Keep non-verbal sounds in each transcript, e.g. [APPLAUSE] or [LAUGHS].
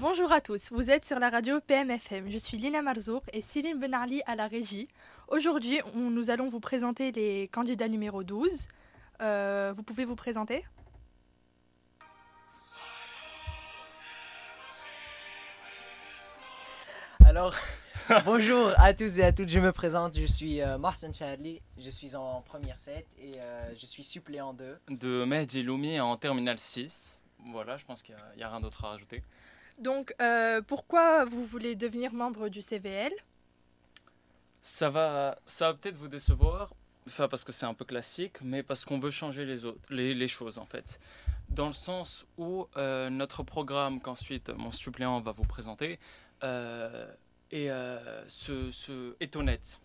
Bonjour à tous, vous êtes sur la radio PMFM. Je suis Lina Marzouk et Céline Benarli à la régie. Aujourd'hui, nous allons vous présenter les candidats numéro 12. Euh, vous pouvez vous présenter? Alors, [LAUGHS] bonjour à tous et à toutes, je me présente, je suis euh, Marcin Chadley, je suis en première 7 et euh, je suis suppléant 2. De Mehdi Loumi en terminale 6. Voilà, je pense qu'il n'y a, rien d'autre à rajouter. Donc, euh, pourquoi vous voulez devenir membre du CVL Ça va, ça va peut-être vous décevoir, enfin parce que c'est un peu classique, mais parce qu'on veut changer les, autres, les, choses en fait. Dans le sens où euh, notre programme, qu'ensuite mon suppléant va vous présenter, euh, est, est honnête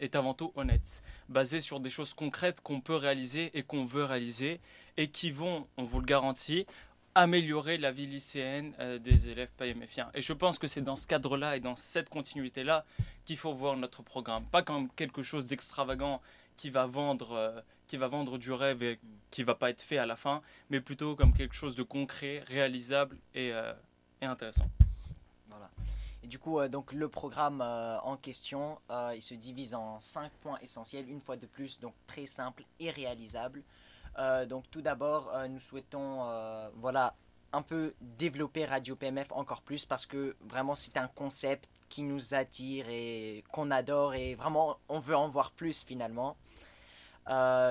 est avant tout honnête, basé sur des choses concrètes qu'on peut réaliser et qu'on veut réaliser, et qui vont, on vous le garantit, améliorer la vie lycéenne euh, des élèves PMFiens. Et je pense que c'est dans ce cadre-là et dans cette continuité-là qu'il faut voir notre programme. Pas comme quelque chose d'extravagant qui va vendre, euh, qui va vendre du rêve et qui va pas être fait à la fin, mais plutôt comme quelque chose de concret, réalisable et, euh, et intéressant. Voilà. Et du coup, donc le programme en question, il se divise en cinq points essentiels, une fois de plus, donc très simple et réalisable. Euh, donc tout d'abord, euh, nous souhaitons euh, voilà, un peu développer Radio PMF encore plus parce que vraiment c'est un concept qui nous attire et qu'on adore et vraiment on veut en voir plus finalement.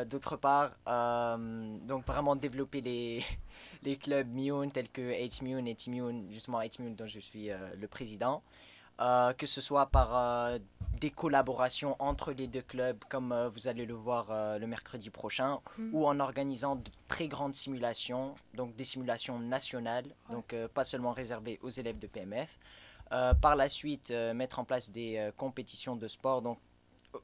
D'autre part, donc vraiment développer les, [LAUGHS] les clubs Mune tels que H-Mune et T-Mune, justement H-Mune dont je suis le président. Que ce soit par des collaborations entre les deux clubs, comme euh, vous allez le voir le mercredi prochain, mm. ou en organisant de très grandes simulations, donc des simulations nationales, donc pas seulement réservées aux élèves de PMF. par la suite, mettre en place des compétitions de sport, donc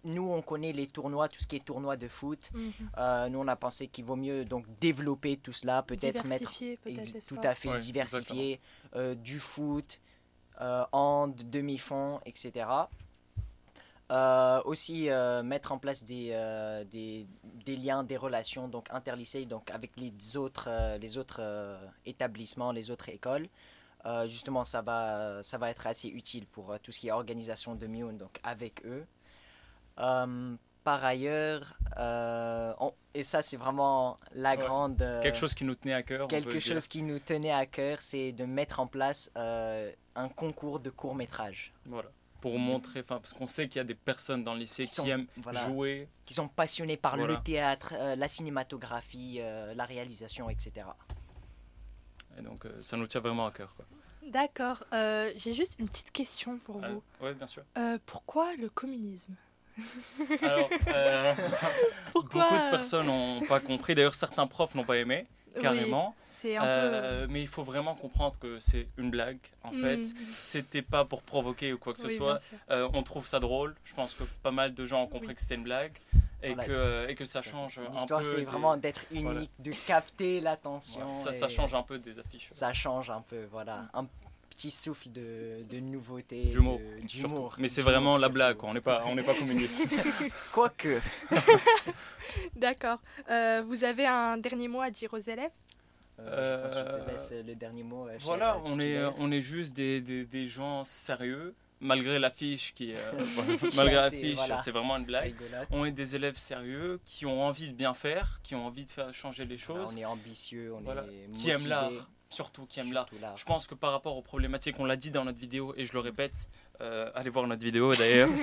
nous, on connaît les tournois, tout ce qui est tournoi de foot. Mm-hmm. nous, on a pensé qu'il vaut mieux donc développer tout cela, peut-être mettre tout à fait diversifier du foot, euh, en demi-fond, etc. Euh, aussi euh, mettre en place des, des, des, liens, des relations donc interlycées donc avec les autres, les autres établissements, les autres écoles. justement, ça va, ça va être assez utile pour tout ce qui est organisation de Mion, donc avec eux. par ailleurs, et ça c'est vraiment la grande... quelque chose qui nous tenait à cœur. Quelque chose qui nous tenait à cœur, c'est de mettre en place un concours de court métrage. Voilà. Pour montrer, parce qu'on sait qu'il y a des personnes dans le lycée qui, aiment jouer. Qui sont passionnés par le théâtre, euh, la cinématographie, euh, la réalisation, etc. Et donc euh, ça nous tient vraiment à cœur. D'accord. J'ai juste une petite question pour vous. oui, bien sûr. pourquoi le communisme? Alors, [LAUGHS] pourquoi? beaucoup de personnes n'ont pas compris. D'ailleurs, certains profs n'ont pas aimé carrément. Euh, mais il faut vraiment comprendre que c'est une blague, en mm. fait. C'était pas pour provoquer ou quoi que ce soit. Euh, on trouve ça drôle. Je pense que pas mal de gens ont compris que c'était une blague. Et, que, et que ça change un peu. L'histoire, c'est vraiment d'être unique, de capter l'attention. ça, ça change un peu des affiches. Ça change un peu, voilà. Un petit souffle de, de nouveauté. D'humour. Mais c'est vraiment la blague, On n'est pas, on pas communiste. [LAUGHS] Quoique. [LAUGHS] D'accord. Euh, vous avez un dernier mot à dire aux élèves euh, je, te laisse le dernier mot. Euh, voilà, on est, on est juste des, des, des gens sérieux malgré l'affiche qui [LAUGHS] malgré l'affiche c'est vraiment une blague on est des élèves sérieux qui ont envie de bien faire qui ont envie de faire changer les choses on est ambitieux on est motivé. qui aiment l'art surtout qui aiment l'art. je pense que par rapport aux problématiques on l'a dit dans notre vidéo et je le répète allez voir notre vidéo d'ailleurs. [LAUGHS]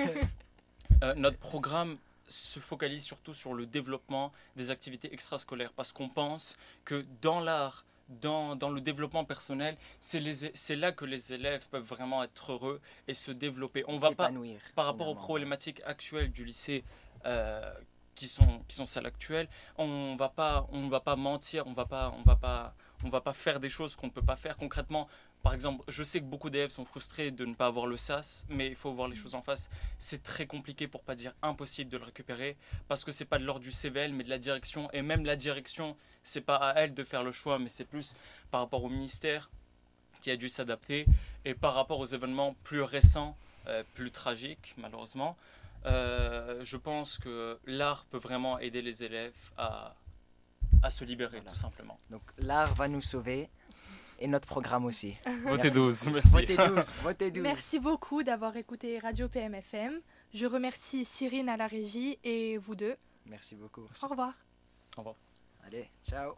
Notre programme se focalise surtout sur le développement des activités extrascolaires parce qu'on pense que dans l'art, dans, dans, le développement personnel, c'est là que les élèves peuvent vraiment être heureux et se développer. On va pas, par rapport aux problématiques actuelles du lycée, euh, qui sont qui sont celles actuelles, on va pas on va pas mentir, on va pas on va pas on va pas faire des choses qu'on ne peut pas faire concrètement. Par exemple, je sais que beaucoup d'élèves sont frustrés de ne pas avoir le SAS, mais il faut voir les choses en face. C'est très compliqué, pour pas dire impossible, de le récupérer parce que c'est pas de l'ordre du CVL, mais de la direction. Et même la direction, c'est pas à elle de faire le choix, mais c'est plus par rapport au ministère qui a dû s'adapter et par rapport aux événements plus récents, euh, plus tragiques, malheureusement. Euh, je pense que l'art peut vraiment aider les élèves à, à se libérer, tout simplement. Donc l'art va nous sauver. Et notre programme aussi. Votez [LAUGHS] 12, merci. Votez 12, votez 12. [LAUGHS] Merci beaucoup d'avoir écouté Radio PMFM. Je remercie Cyrine à la régie et vous deux. Merci beaucoup. Au revoir. Au revoir. Allez, ciao.